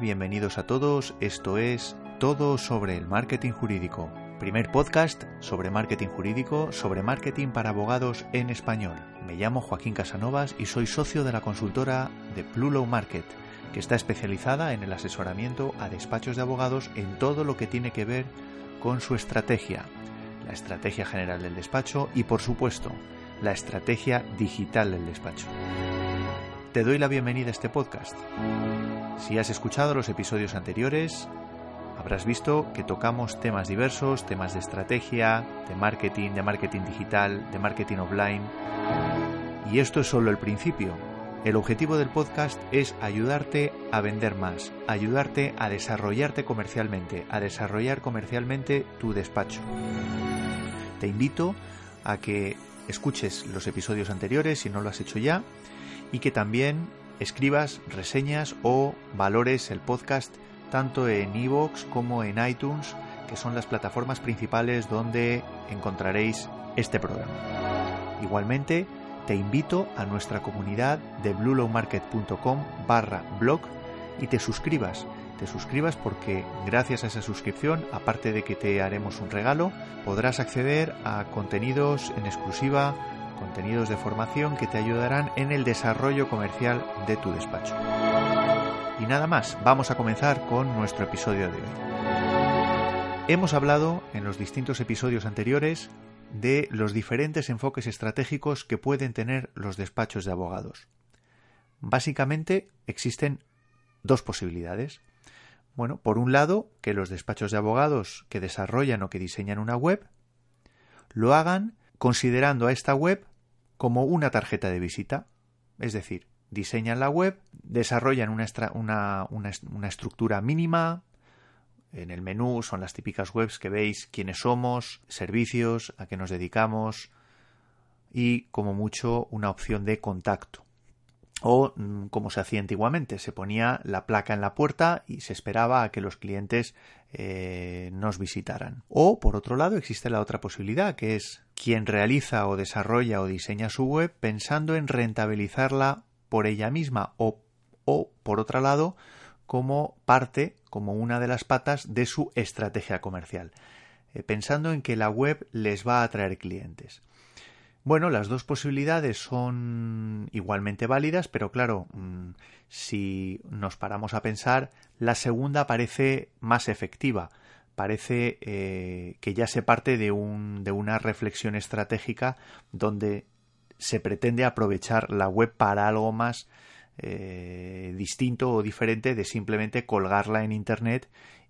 Bienvenidos a todos. Esto es Todo sobre el Marketing Jurídico. Primer podcast sobre marketing jurídico, sobre marketing para abogados en español. Me llamo Joaquín Casanovas y soy socio de la consultora de Plulow Market, que está especializada en el asesoramiento a despachos de abogados en todo lo que tiene que ver con su estrategia, la estrategia general del despacho y, por supuesto, la estrategia digital del despacho. Te doy la bienvenida a este podcast. Si has escuchado los episodios anteriores, habrás visto que tocamos temas diversos, temas de estrategia, de marketing, de marketing digital, de marketing offline. Y esto es solo el principio. El objetivo del podcast es ayudarte a vender más, ayudarte a desarrollarte comercialmente, a desarrollar comercialmente tu despacho. Te invito a que escuches los episodios anteriores si no lo has hecho ya y que también escribas reseñas o valores el podcast tanto en iVoox como en iTunes, que son las plataformas principales donde encontraréis este programa. Igualmente, te invito a nuestra comunidad de bluelowmarket.com barra blog y te suscribas. Te suscribas porque gracias a esa suscripción, aparte de que te haremos un regalo, podrás acceder a contenidos en exclusiva contenidos de formación que te ayudarán en el desarrollo comercial de tu despacho. Y nada más, vamos a comenzar con nuestro episodio de hoy. Hemos hablado en los distintos episodios anteriores de los diferentes enfoques estratégicos que pueden tener los despachos de abogados. Básicamente existen dos posibilidades. Bueno, por un lado, que los despachos de abogados que desarrollan o que diseñan una web lo hagan considerando a esta web como una tarjeta de visita. Es decir, diseñan la web, desarrollan una, estructura mínima. En el menú son las típicas webs que veis quiénes somos, servicios, a qué nos dedicamos y como mucho una opción de contacto. O mm, como se hacía antiguamente, se ponía la placa en la puerta y se esperaba a que los clientes eh, nos visitaran. O por otro lado existe la otra posibilidad que es quien realiza o desarrolla o diseña su web pensando en rentabilizarla por ella misma o, o por otro lado, como parte, como una de las patas de su estrategia comercial, eh, pensando en que la web les va a atraer clientes. Bueno, las dos posibilidades son igualmente válidas, pero claro, mm, si nos paramos a pensar, la segunda parece más efectiva, parece eh, que ya se parte de, un, de una reflexión estratégica donde se pretende aprovechar la web para algo más eh, distinto o diferente de simplemente colgarla en Internet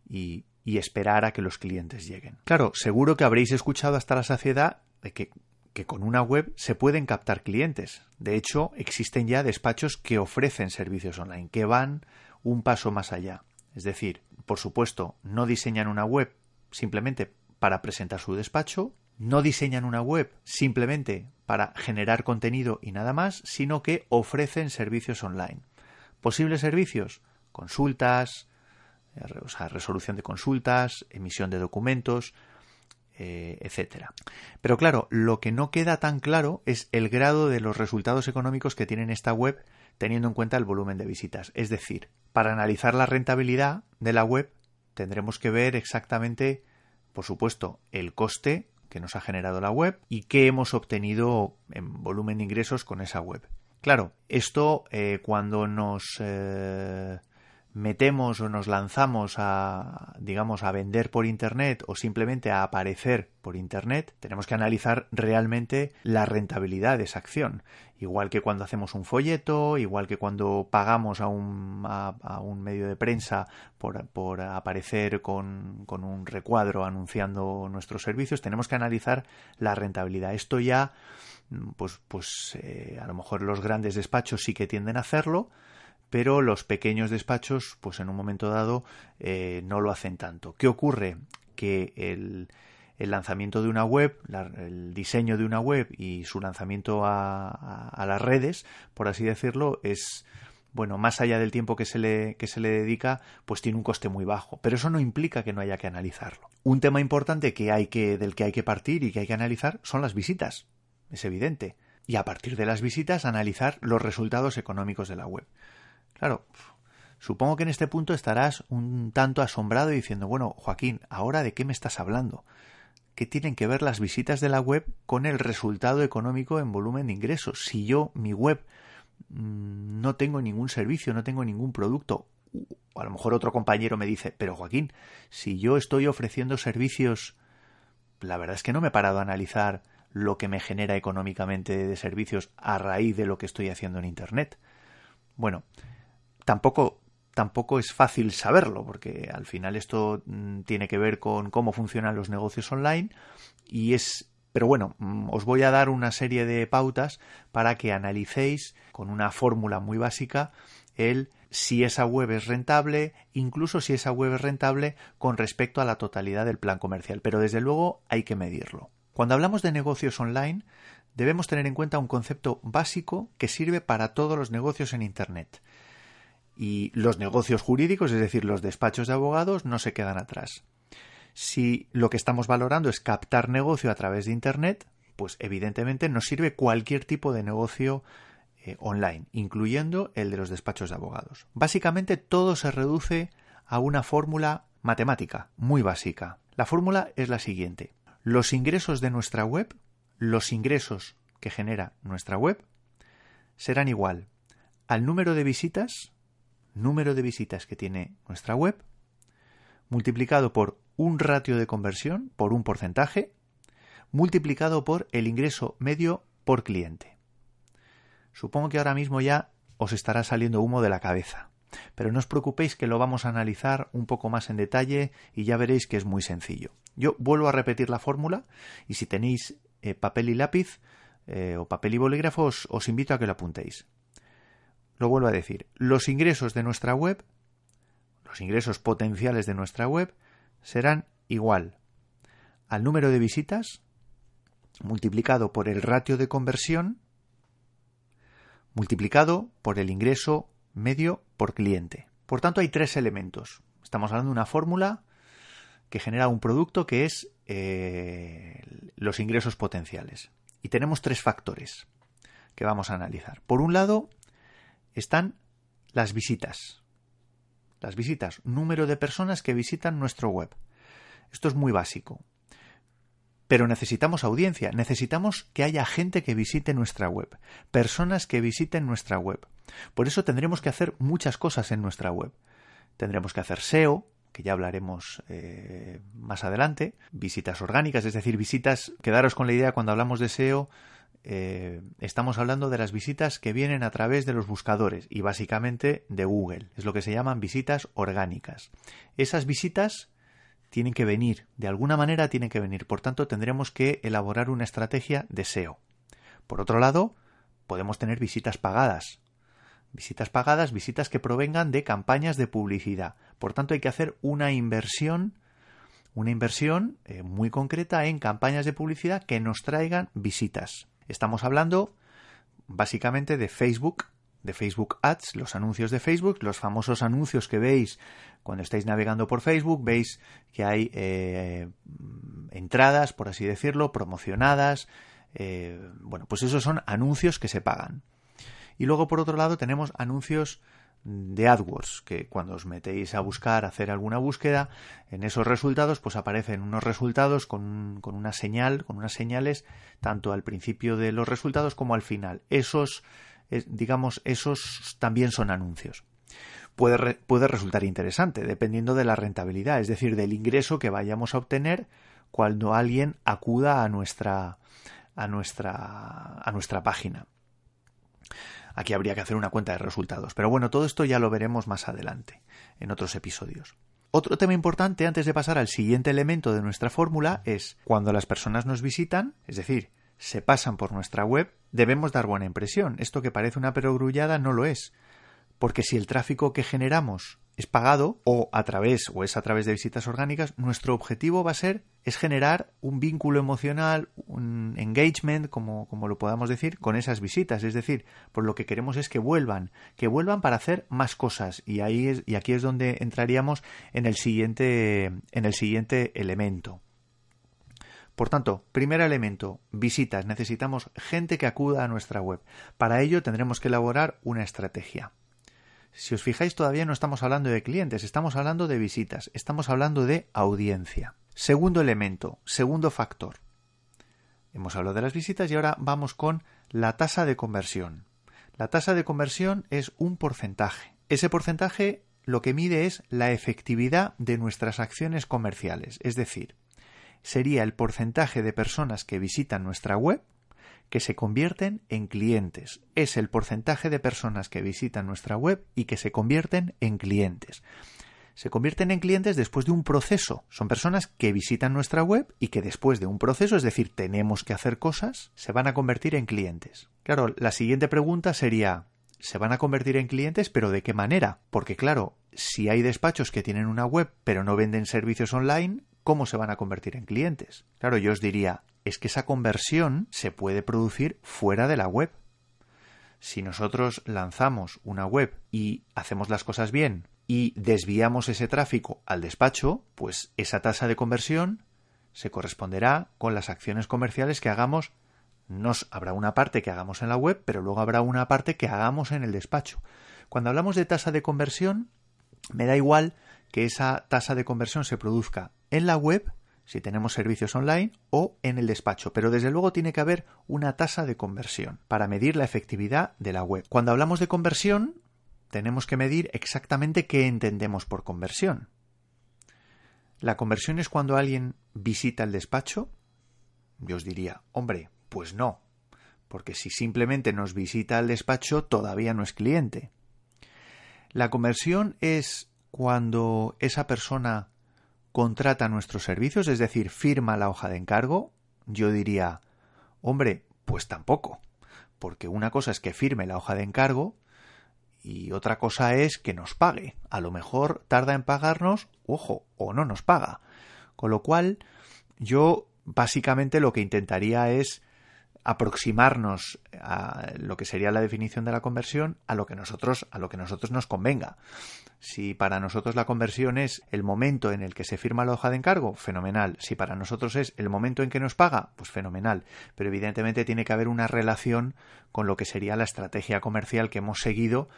y, esperar a que los clientes lleguen. Claro, seguro que habréis escuchado hasta la saciedad de que con una web se pueden captar clientes. De hecho, existen ya despachos que ofrecen servicios online, que van un paso más allá. Es decir, por supuesto, no diseñan una web simplemente para presentar su despacho, no diseñan una web simplemente para generar contenido y nada más, sino que ofrecen servicios online. Posibles servicios, consultas, o sea, resolución de consultas, emisión de documentos, eh, etcétera. Pero claro, lo que no queda tan claro es el grado de los resultados económicos que tiene esta web teniendo en cuenta el volumen de visitas. Es decir, para analizar la rentabilidad de la web tendremos que ver exactamente, por supuesto, el coste que nos ha generado la web y qué hemos obtenido en volumen de ingresos con esa web. Claro, esto eh, cuando nos eh, metemos o nos lanzamos a, digamos, a vender por Internet o simplemente a aparecer por Internet, tenemos que analizar realmente la rentabilidad de esa acción. Igual que cuando hacemos un folleto, igual que cuando pagamos a un, a, un medio de prensa por, por aparecer con, con, un recuadro anunciando nuestros servicios, tenemos que analizar la rentabilidad. Esto ya, pues, pues eh, a lo mejor los grandes despachos sí que tienden a hacerlo, pero los pequeños despachos, pues en un momento dado, eh, no lo hacen tanto. ¿Qué ocurre? Que el, lanzamiento de una web, el diseño de una web y su lanzamiento a, las redes, por así decirlo, es bueno, más allá del tiempo que se le, que se le dedica, pues tiene un coste muy bajo. Pero eso no implica que no haya que analizarlo. Un tema importante que hay que, del que hay que partir y que hay que analizar son las visitas. Es evidente. Y a partir de las visitas, analizar los resultados económicos de la web. Claro, supongo que en este punto estarás un tanto asombrado diciendo, bueno, Joaquín, ¿ahora de qué me estás hablando? ¿Qué tienen que ver las visitas de la web con el resultado económico en volumen de ingresos? Si yo, mi web, mm, no tengo ningún servicio, no tengo ningún producto, o a lo mejor otro compañero me dice, pero Joaquín, si yo estoy ofreciendo servicios, la verdad es que no me he parado a analizar lo que me genera económicamente de servicios a raíz de lo que estoy haciendo en Internet. Bueno, tampoco tampoco es fácil saberlo, porque al final esto mm, tiene que ver con cómo funcionan los negocios online y es pero bueno, mm, os voy a dar una serie de pautas para que analicéis con una fórmula muy básica el si esa web es rentable, incluso si esa web es rentable con respecto a la totalidad del plan comercial, pero desde luego hay que medirlo. Cuando hablamos de negocios online, debemos tener en cuenta un concepto básico que sirve para todos los negocios en Internet y los negocios jurídicos, es decir, los despachos de abogados, no se quedan atrás. Si lo que estamos valorando es captar negocio a través de Internet, pues evidentemente nos sirve cualquier tipo de negocio eh, online, incluyendo el de los despachos de abogados. Básicamente todo se reduce a una fórmula matemática muy básica. La fórmula es la siguiente. Los ingresos de nuestra web, los ingresos que genera nuestra web, serán igual al número de visitas número de visitas que tiene nuestra web, multiplicado por un ratio de conversión, por un porcentaje, multiplicado por el ingreso medio por cliente. Supongo que ahora mismo ya os estará saliendo humo de la cabeza, pero no os preocupéis que lo vamos a analizar un poco más en detalle y ya veréis que es muy sencillo. Yo vuelvo a repetir la fórmula y si tenéis eh, papel y lápiz eh, o papel y bolígrafo os invito a que lo apuntéis. Lo vuelvo a decir, los ingresos de nuestra web, los ingresos potenciales de nuestra web, serán igual al número de visitas multiplicado por el ratio de conversión multiplicado por el ingreso medio por cliente. Por tanto, hay tres elementos. Estamos hablando de una fórmula que genera un producto que es eh, los ingresos potenciales. Y tenemos tres factores que vamos a analizar. Por un lado, están las visitas. Las visitas, número de personas que visitan nuestro web. Esto es muy básico. Pero necesitamos audiencia, necesitamos que haya gente que visite nuestra web, personas que visiten nuestra web. Por eso tendremos que hacer muchas cosas en nuestra web. Tendremos que hacer SEO, que ya hablaremos eh, más adelante, visitas orgánicas, es decir, visitas, quedaros con la idea cuando hablamos de SEO, eh, estamos hablando de las visitas que vienen a través de los buscadores y básicamente de Google. Es lo que se llaman visitas orgánicas. Esas visitas tienen que venir, de alguna manera tienen que venir. Por tanto, tendremos que elaborar una estrategia de SEO. Por otro lado, podemos tener visitas pagadas. Visitas pagadas, visitas que provengan de campañas de publicidad. Por tanto, hay que hacer una inversión una inversión eh, muy concreta en campañas de publicidad que nos traigan visitas. Estamos hablando básicamente de Facebook, de Facebook Ads, los anuncios de Facebook, los famosos anuncios que veis cuando estáis navegando por Facebook, veis que hay eh, entradas, por así decirlo, promocionadas. Eh, bueno, pues esos son anuncios que se pagan. Y luego, por otro lado, tenemos anuncios de AdWords, que cuando os metéis a buscar, a hacer alguna búsqueda, en esos resultados, pues aparecen unos resultados con, con, una señal, con unas señales, tanto al principio de los resultados como al final. Esos, digamos, esos también son anuncios. puede, puede resultar interesante, dependiendo de la rentabilidad, es decir, del ingreso que vayamos a obtener cuando alguien acuda a nuestra, a nuestra, a nuestra página. Aquí habría que hacer una cuenta de resultados. Pero bueno, todo esto ya lo veremos más adelante, en otros episodios. Otro tema importante antes de pasar al siguiente elemento de nuestra fórmula es cuando las personas nos visitan, es decir, se pasan por nuestra web, debemos dar buena impresión. Esto que parece una perogrullada no lo es. Porque si el tráfico que generamos es pagado o a través o es a través de visitas orgánicas, nuestro objetivo va a ser es generar un vínculo emocional, un engagement, como, como lo podamos decir, con esas visitas. Es decir, por lo que queremos es que vuelvan, que vuelvan para hacer más cosas. Y ahí es, y aquí es donde entraríamos en el siguiente, en el siguiente elemento. Por tanto, primer elemento, visitas. Necesitamos gente que acuda a nuestra web. Para ello tendremos que elaborar una estrategia. Si os fijáis, todavía no estamos hablando de clientes, estamos hablando de visitas, estamos hablando de audiencia. Segundo elemento, segundo factor. Hemos hablado de las visitas y ahora vamos con la tasa de conversión. La tasa de conversión es un porcentaje. Ese porcentaje lo que mide es la efectividad de nuestras acciones comerciales, es decir, sería el porcentaje de personas que visitan nuestra web que se convierten en clientes. Es el porcentaje de personas que visitan nuestra web y que se convierten en clientes. Se convierten en clientes después de un proceso. Son personas que visitan nuestra web y que después de un proceso, es decir, tenemos que hacer cosas, se van a convertir en clientes. Claro, la siguiente pregunta sería, ¿se van a convertir en clientes pero de qué manera? Porque claro, si hay despachos que tienen una web pero no venden servicios online, ¿cómo se van a convertir en clientes? Claro, yo os diría, es que esa conversión se puede producir fuera de la web. Si nosotros lanzamos una web y hacemos las cosas bien y desviamos ese tráfico al despacho, pues esa tasa de conversión se corresponderá con las acciones comerciales que hagamos. Nos habrá una parte que hagamos en la web, pero luego habrá una parte que hagamos en el despacho. Cuando hablamos de tasa de conversión, me da igual que esa tasa de conversión se produzca en la web si tenemos servicios online o en el despacho, pero desde luego tiene que haber una tasa de conversión para medir la efectividad de la web. Cuando hablamos de conversión, tenemos que medir exactamente qué entendemos por conversión. ¿La conversión es cuando alguien visita el despacho? Yo os diría, hombre, pues no, porque si simplemente nos visita el despacho todavía no es cliente. La conversión es cuando esa persona contrata nuestros servicios, es decir, firma la hoja de encargo, yo diría, hombre, pues tampoco, porque una cosa es que firme la hoja de encargo y otra cosa es que nos pague. A lo mejor tarda en pagarnos, ojo, o no nos paga. Con lo cual, yo básicamente lo que intentaría es aproximarnos a lo que sería la definición de la conversión a lo que nosotros a lo que nosotros nos convenga. Si para nosotros la conversión es el momento en el que se firma la hoja de encargo, fenomenal. Si para nosotros es el momento en que nos paga, pues fenomenal. Pero evidentemente tiene que haber una relación con lo que sería la estrategia comercial que hemos seguido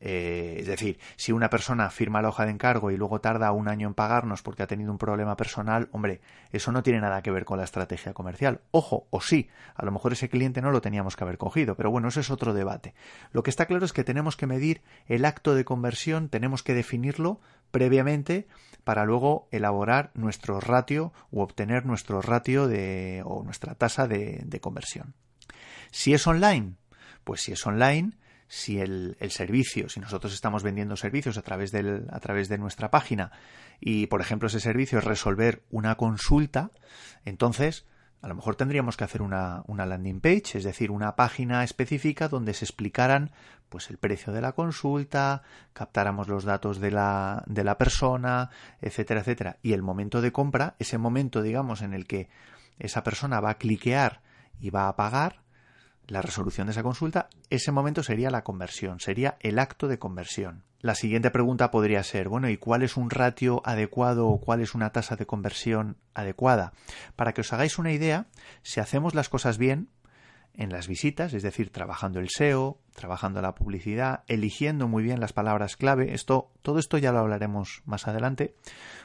eh, es decir, si una persona firma la hoja de encargo y luego tarda un año en pagarnos porque ha tenido un problema personal, hombre, eso no tiene nada que ver con la estrategia comercial. Ojo, o sí, a lo mejor ese cliente no lo teníamos que haber cogido, pero bueno, eso es otro debate. Lo que está claro es que tenemos que medir el acto de conversión, tenemos que definirlo previamente para luego elaborar nuestro ratio u obtener nuestro ratio de, o nuestra tasa de, de conversión. Si es online, pues si es online, si el, servicio, si nosotros estamos vendiendo servicios a través, del, a través de nuestra página y, por ejemplo, ese servicio es resolver una consulta, entonces a lo mejor tendríamos que hacer una, una, landing page, es decir, una página específica donde se explicaran pues el precio de la consulta, captáramos los datos de la, de la persona, etcétera, etcétera. Y el momento de compra, ese momento, digamos, en el que esa persona va a cliquear y va a pagar, la resolución de esa consulta, ese momento sería la conversión, sería el acto de conversión. La siguiente pregunta podría ser, bueno, ¿y cuál es un ratio adecuado o cuál es una tasa de conversión adecuada? Para que os hagáis una idea, si hacemos las cosas bien en las visitas, es decir, trabajando el SEO, trabajando la publicidad, eligiendo muy bien las palabras clave, esto, todo esto ya lo hablaremos más adelante,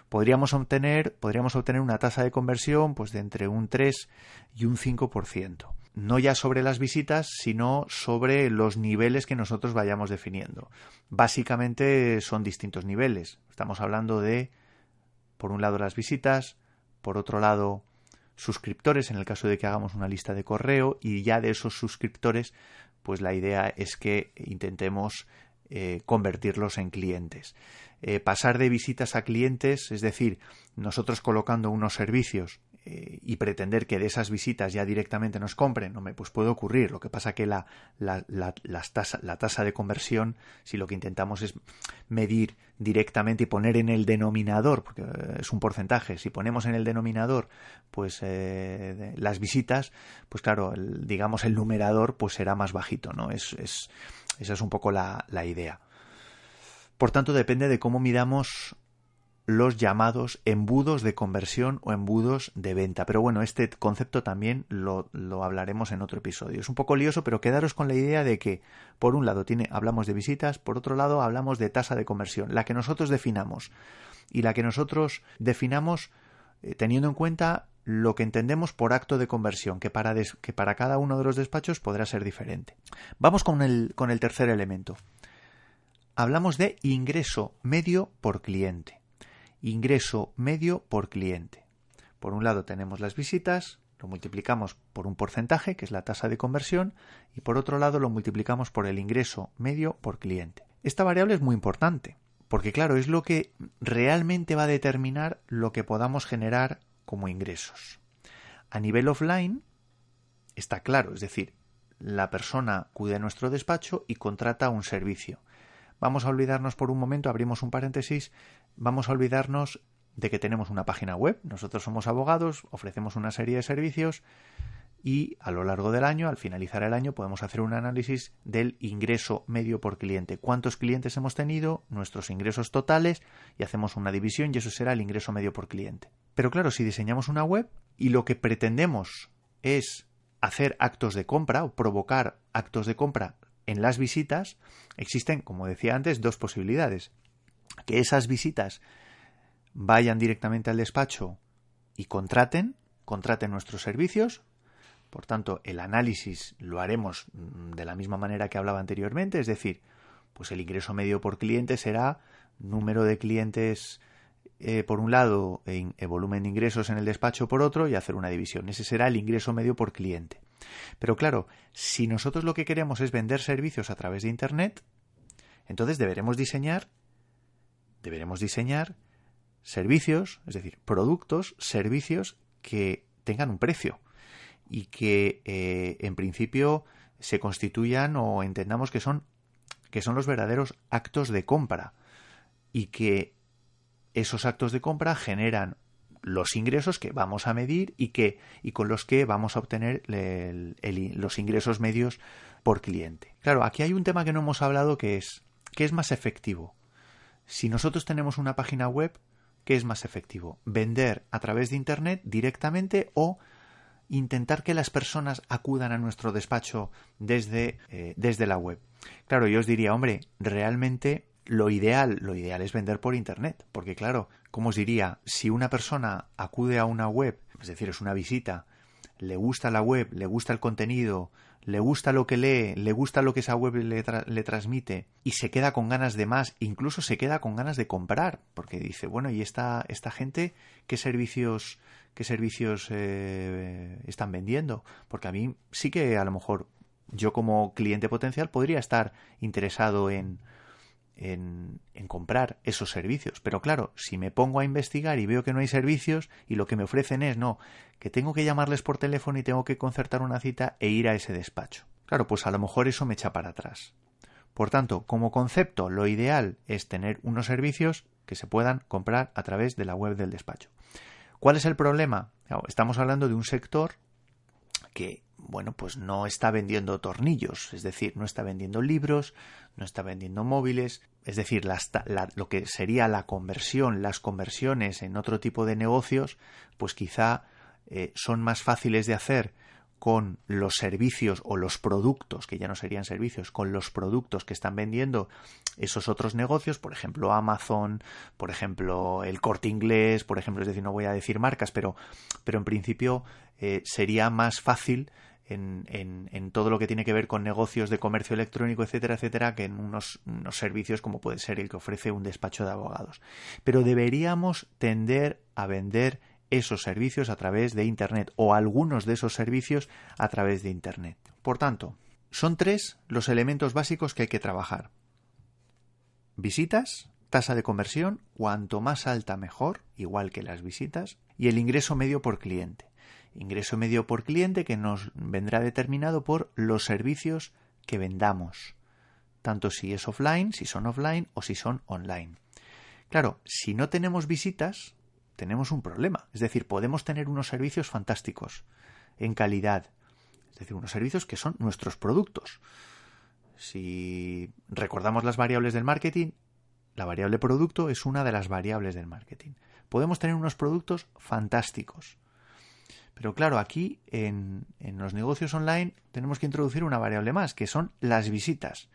podríamos obtener, podríamos obtener una tasa de conversión pues de entre un 3 y un 5%. No ya sobre las visitas, sino sobre los niveles que nosotros vayamos definiendo. Básicamente son distintos niveles. Estamos hablando de, por un lado, las visitas, por otro lado, suscriptores, en el caso de que hagamos una lista de correo, y ya de esos suscriptores, pues la idea es que intentemos eh, convertirlos en clientes. Eh, pasar de visitas a clientes, es decir, nosotros colocando unos servicios eh, y pretender que de esas visitas ya directamente nos compren, no me pues puede ocurrir. Lo que pasa que la, la, la, tasa, la tasa de conversión, si lo que intentamos es medir directamente y poner en el denominador, porque eh, es un porcentaje, si ponemos en el denominador pues eh, las visitas, pues claro, digamos el numerador pues será más bajito, ¿no? Es, es, esa es un poco la, la idea. Por tanto, depende de cómo midamos los llamados embudos de conversión o embudos de venta. Pero bueno, este concepto también lo, hablaremos en otro episodio. Es un poco lioso, pero quedaros con la idea de que, por un lado, tiene, hablamos de visitas, por otro lado, hablamos de tasa de conversión, la que nosotros definamos. Y la que nosotros definamos eh, teniendo en cuenta lo que entendemos por acto de conversión, que para, que para cada uno de los despachos podrá ser diferente. Vamos con el, con el tercer elemento. Hablamos de ingreso medio por cliente ingreso medio por cliente. Por un lado tenemos las visitas, lo multiplicamos por un porcentaje, que es la tasa de conversión, y por otro lado lo multiplicamos por el ingreso medio por cliente. Esta variable es muy importante, porque claro, es lo que realmente va a determinar lo que podamos generar como ingresos. A nivel offline, está claro, es decir, la persona acude a nuestro despacho y contrata un servicio. Vamos a olvidarnos por un momento, abrimos un paréntesis, vamos a olvidarnos de que tenemos una página web. Nosotros somos abogados, ofrecemos una serie de servicios y a lo largo del año, al finalizar el año, podemos hacer un análisis del ingreso medio por cliente. ¿Cuántos clientes hemos tenido? Nuestros ingresos totales y hacemos una división y eso será el ingreso medio por cliente. Pero claro, si diseñamos una web y lo que pretendemos es hacer actos de compra o provocar actos de compra en las visitas, existen, como decía antes, dos posibilidades que esas visitas vayan directamente al despacho y contraten, contraten nuestros servicios. Por tanto, el análisis lo haremos mm, de la misma manera que hablaba anteriormente, es decir, pues el ingreso medio por cliente será número de clientes eh, por un lado e volumen de ingresos en el despacho por otro y hacer una división. Ese será el ingreso medio por cliente. Pero claro, si nosotros lo que queremos es vender servicios a través de Internet, entonces deberemos diseñar deberemos diseñar servicios, es decir, productos, servicios que tengan un precio y que eh, en principio se constituyan o entendamos que son que son los verdaderos actos de compra y que esos actos de compra generan los ingresos que vamos a medir y que y con los que vamos a obtener los ingresos medios por cliente. Claro, aquí hay un tema que no hemos hablado que es ¿qué es más efectivo? Si nosotros tenemos una página web, ¿qué es más efectivo? ¿Vender a través de Internet directamente o intentar que las personas acudan a nuestro despacho desde, eh, desde la web? Claro, yo os diría, hombre, realmente lo ideal, lo ideal es vender por Internet, porque claro, como os diría, si una persona acude a una web, es decir, es una visita, le gusta la web, le gusta el contenido, le gusta lo que lee, le gusta lo que esa web le, transmite y se queda con ganas de más, incluso se queda con ganas de comprar, porque dice, bueno, ¿y esta, esta gente qué servicios, qué servicios eh, están vendiendo? Porque a mí sí que a lo mejor yo como cliente potencial podría estar interesado en, en, comprar esos servicios. Pero claro, si me pongo a investigar y veo que no hay servicios y lo que me ofrecen es, no, que tengo que llamarles por teléfono y tengo que concertar una cita e ir a ese despacho. Claro, pues a lo mejor eso me echa para atrás. Por tanto, como concepto, lo ideal es tener unos servicios que se puedan comprar a través de la web del despacho. ¿Cuál es el problema? Estamos hablando de un sector que bueno, pues no está vendiendo tornillos, es decir, no está vendiendo libros, no está vendiendo móviles, es decir, lo que sería la conversión, las conversiones en otro tipo de negocios, pues quizá eh, son más fáciles de hacer con los servicios o los productos, que ya no serían servicios, con los productos que están vendiendo esos otros negocios, por ejemplo Amazon, por ejemplo el corte inglés, por ejemplo, es decir, no voy a decir marcas, pero, pero en principio eh, sería más fácil en, en, todo lo que tiene que ver con negocios de comercio electrónico, etcétera, etcétera, que en unos, unos, servicios como puede ser el que ofrece un despacho de abogados. Pero deberíamos tender a vender esos servicios a través de Internet o algunos de esos servicios a través de Internet. Por tanto, son tres los elementos básicos que hay que trabajar. Visitas, tasa de conversión, cuanto más alta mejor, igual que las visitas, y el ingreso medio por cliente. Ingreso medio por cliente que nos vendrá determinado por los servicios que vendamos, tanto si es offline, si son offline o si son online. Claro, si no tenemos visitas, tenemos un problema. Es decir, podemos tener unos servicios fantásticos, en calidad. Es decir, unos servicios que son nuestros productos. Si recordamos las variables del marketing, la variable producto es una de las variables del marketing. Podemos tener unos productos fantásticos. Pero claro, aquí en, en los negocios online tenemos que introducir una variable más, que son las visitas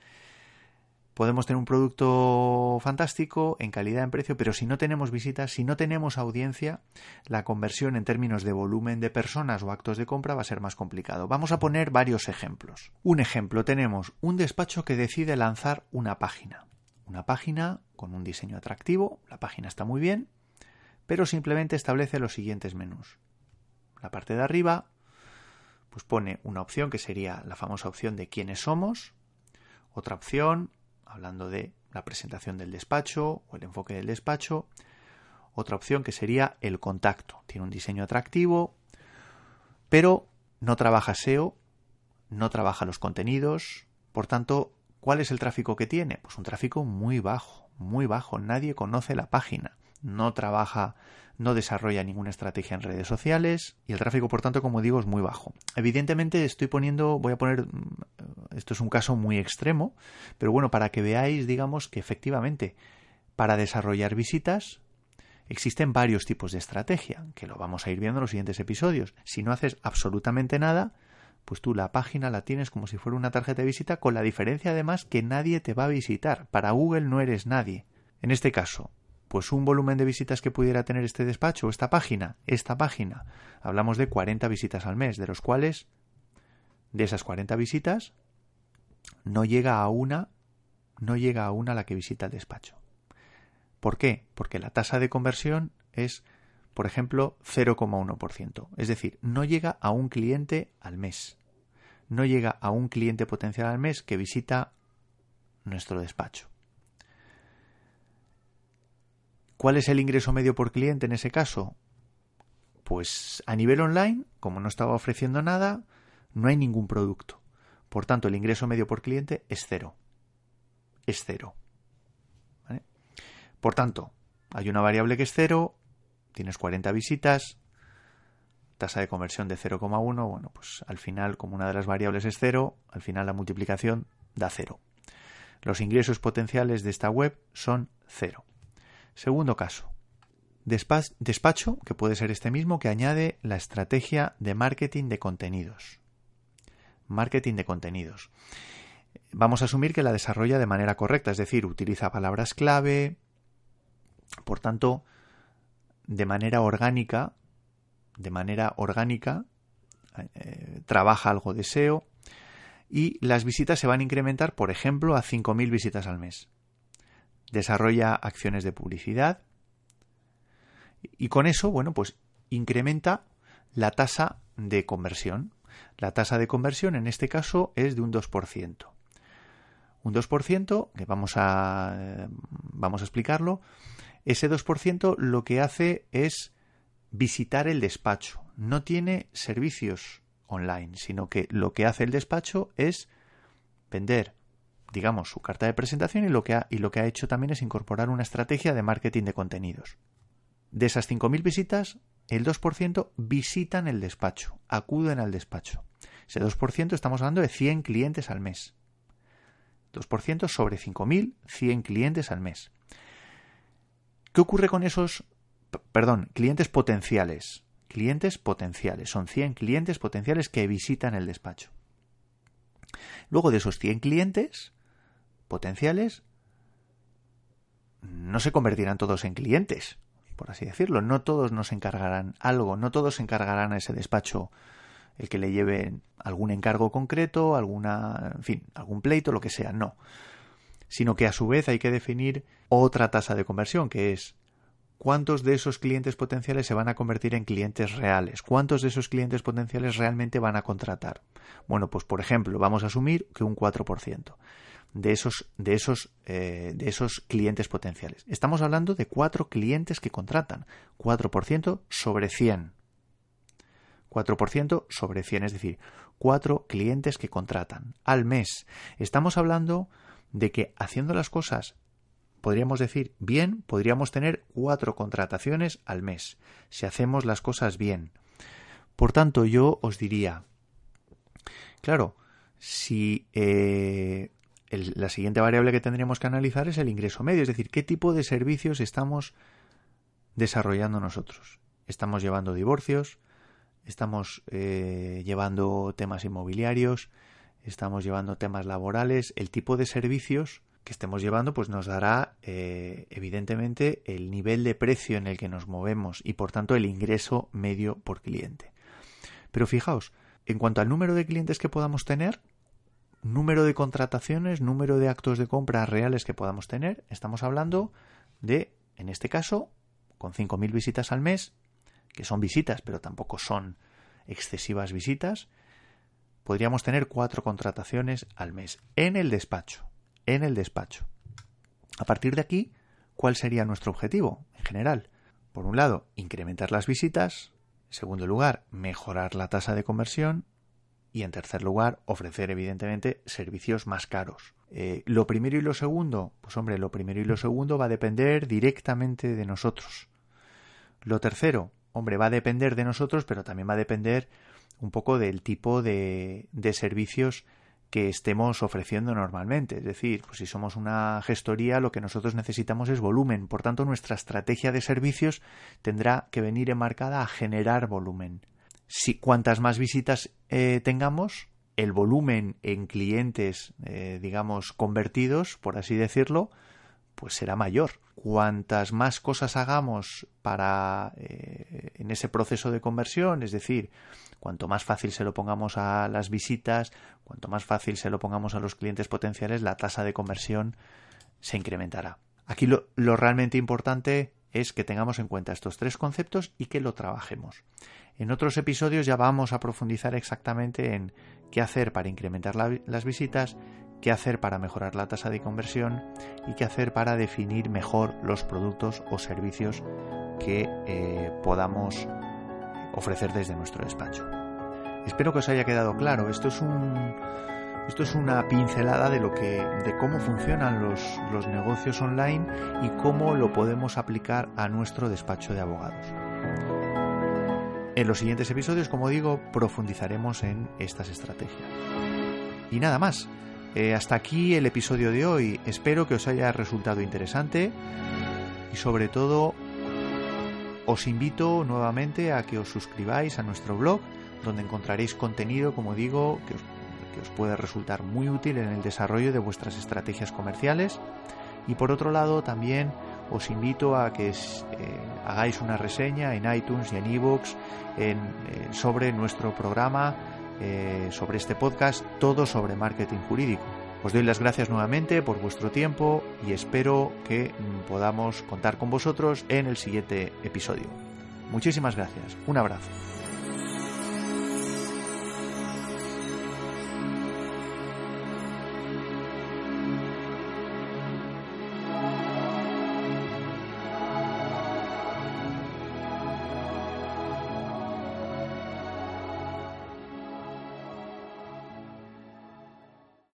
podemos tener un producto fantástico en calidad, en precio, pero si no tenemos visitas, si no tenemos audiencia, la conversión en términos de volumen de personas o actos de compra va a ser más complicado. Vamos a poner varios ejemplos. Un ejemplo, tenemos un despacho que decide lanzar una página. Una página con un diseño atractivo, la página está muy bien, pero simplemente establece los siguientes menús. La parte de arriba, pues pone una opción que sería la famosa opción de quiénes somos, otra opción hablando de la presentación del despacho o el enfoque del despacho. Otra opción que sería el contacto. Tiene un diseño atractivo, pero no trabaja SEO, no trabaja los contenidos. Por tanto, ¿cuál es el tráfico que tiene? Pues un tráfico muy bajo, muy bajo. Nadie conoce la página. No trabaja no desarrolla ninguna estrategia en redes sociales y el tráfico, por tanto, como digo, es muy bajo. Evidentemente estoy poniendo, voy a poner, mm, esto es un caso muy extremo, pero bueno, para que veáis, digamos, que efectivamente, para desarrollar visitas, existen varios tipos de estrategia, que lo vamos a ir viendo en los siguientes episodios. Si no haces absolutamente nada, pues tú la página la tienes como si fuera una tarjeta de visita, con la diferencia además que nadie te va a visitar. Para Google no eres nadie. En este caso, pues un volumen de visitas que pudiera tener este despacho esta página, esta página, hablamos de 40 visitas al mes, de los cuales, de esas 40 visitas, no llega a una, no llega a una la que visita el despacho. ¿Por qué? Porque la tasa de conversión es, por ejemplo, 0,1%. Es decir, no llega a un cliente al mes. No llega a un cliente potencial al mes que visita nuestro despacho. ¿Cuál es el ingreso medio por cliente en ese caso? Pues a nivel online, como no estaba ofreciendo nada, no hay ningún producto. Por tanto, el ingreso medio por cliente es cero. Es cero. Por tanto, hay una variable que es cero, tienes 40 visitas, tasa de conversión de 0,1, bueno, pues al final, como una de las variables es cero, al final la multiplicación da cero. Los ingresos potenciales de esta web son cero. Segundo caso. Despacho, que puede ser este mismo, que añade la estrategia de marketing de contenidos. Marketing de contenidos. Vamos a asumir que la desarrolla de manera correcta, es decir, utiliza palabras clave, por tanto, de manera orgánica, de manera orgánica, eh, trabaja algo de SEO y las visitas se van a incrementar, por ejemplo, a 5.000 visitas al mes desarrolla acciones de publicidad y con eso, bueno, pues incrementa la tasa de conversión. La tasa de conversión en este caso es de un 2%. Un 2%, que vamos a, vamos a explicarlo, ese 2% lo que hace es visitar el despacho. No tiene servicios online, sino que lo que hace el despacho es vender digamos, su carta de presentación y lo que ha, y lo que ha hecho también es incorporar una estrategia de marketing de contenidos. De esas 5.000 visitas, el 2% visitan el despacho, acuden al despacho. Ese 2% estamos hablando de 100 clientes al mes. 2% sobre 5.000, 100 clientes al mes. ¿Qué ocurre con esos, perdón, clientes potenciales? Clientes potenciales, son 100 clientes potenciales que visitan el despacho. Luego de esos 100 clientes, potenciales no se convertirán todos en clientes, por así decirlo. No todos nos encargarán algo, no todos se encargarán a ese despacho el que le lleven algún encargo concreto, alguna, en fin, algún pleito, lo que sea, no. Sino que a su vez hay que definir otra tasa de conversión, que es cuántos de esos clientes potenciales se van a convertir en clientes reales, cuántos de esos clientes potenciales realmente van a contratar. Bueno, pues por ejemplo, vamos a asumir que un 4% de esos, de esos, eh, de esos clientes potenciales. Estamos hablando de cuatro clientes que contratan, 4% sobre 100. 4% sobre 100, es decir, cuatro clientes que contratan al mes. Estamos hablando de que haciendo las cosas podríamos decir bien, podríamos tener cuatro contrataciones al mes, si hacemos las cosas bien. Por tanto, yo os diría, claro, si eh, la siguiente variable que tendríamos que analizar es el ingreso medio, es decir, qué tipo de servicios estamos desarrollando nosotros. Estamos llevando divorcios, estamos eh, llevando temas inmobiliarios, estamos llevando temas laborales, el tipo de servicios que estemos llevando pues nos dará eh, evidentemente el nivel de precio en el que nos movemos y por tanto el ingreso medio por cliente. Pero fijaos, en cuanto al número de clientes que podamos tener, número de contrataciones, número de actos de compra reales que podamos tener, estamos hablando de, en este caso, con 5.000 visitas al mes, que son visitas, pero tampoco son excesivas visitas, podríamos tener cuatro contrataciones al mes en el despacho en el despacho. A partir de aquí, ¿cuál sería nuestro objetivo en general? Por un lado, incrementar las visitas, en segundo lugar, mejorar la tasa de conversión y en tercer lugar, ofrecer evidentemente servicios más caros. Eh, lo primero y lo segundo, pues hombre, lo primero y lo segundo va a depender directamente de nosotros. Lo tercero, hombre, va a depender de nosotros, pero también va a depender un poco del tipo de, de servicios que estemos ofreciendo normalmente. Es decir, pues si somos una gestoría, lo que nosotros necesitamos es volumen. Por tanto, nuestra estrategia de servicios tendrá que venir enmarcada a generar volumen. Si cuantas más visitas eh, tengamos, el volumen en clientes, eh, digamos, convertidos, por así decirlo, pues será mayor. Cuantas más cosas hagamos para eh, en ese proceso de conversión, es decir, cuanto más fácil se lo pongamos a las visitas, cuanto más fácil se lo pongamos a los clientes potenciales, la tasa de conversión se incrementará. Aquí lo, lo realmente importante es que tengamos en cuenta estos tres conceptos y que lo trabajemos. En otros episodios ya vamos a profundizar exactamente en qué hacer para incrementar las visitas, qué hacer para mejorar la tasa de conversión y qué hacer para definir mejor los productos o servicios que eh, podamos ofrecer desde nuestro despacho. Espero que os haya quedado claro. Esto es una pincelada de lo que de cómo funcionan los negocios online y cómo lo podemos aplicar a nuestro despacho de abogados. En los siguientes episodios, como digo, profundizaremos en estas estrategias. Y nada más. Eh, hasta aquí el episodio de hoy. Espero que os haya resultado interesante y sobre todo os invito nuevamente a que os suscribáis a nuestro blog donde encontraréis contenido, como digo, que os, que os puede resultar muy útil en el desarrollo de vuestras estrategias comerciales. Y por otro lado, también os invito a que eh, hagáis una reseña en iTunes y en iVoox eh, sobre nuestro programa eh, sobre este podcast, todo sobre marketing jurídico. Os doy las gracias nuevamente por vuestro tiempo y espero que mm, podamos contar con vosotros en el siguiente episodio. Muchísimas gracias. Un abrazo.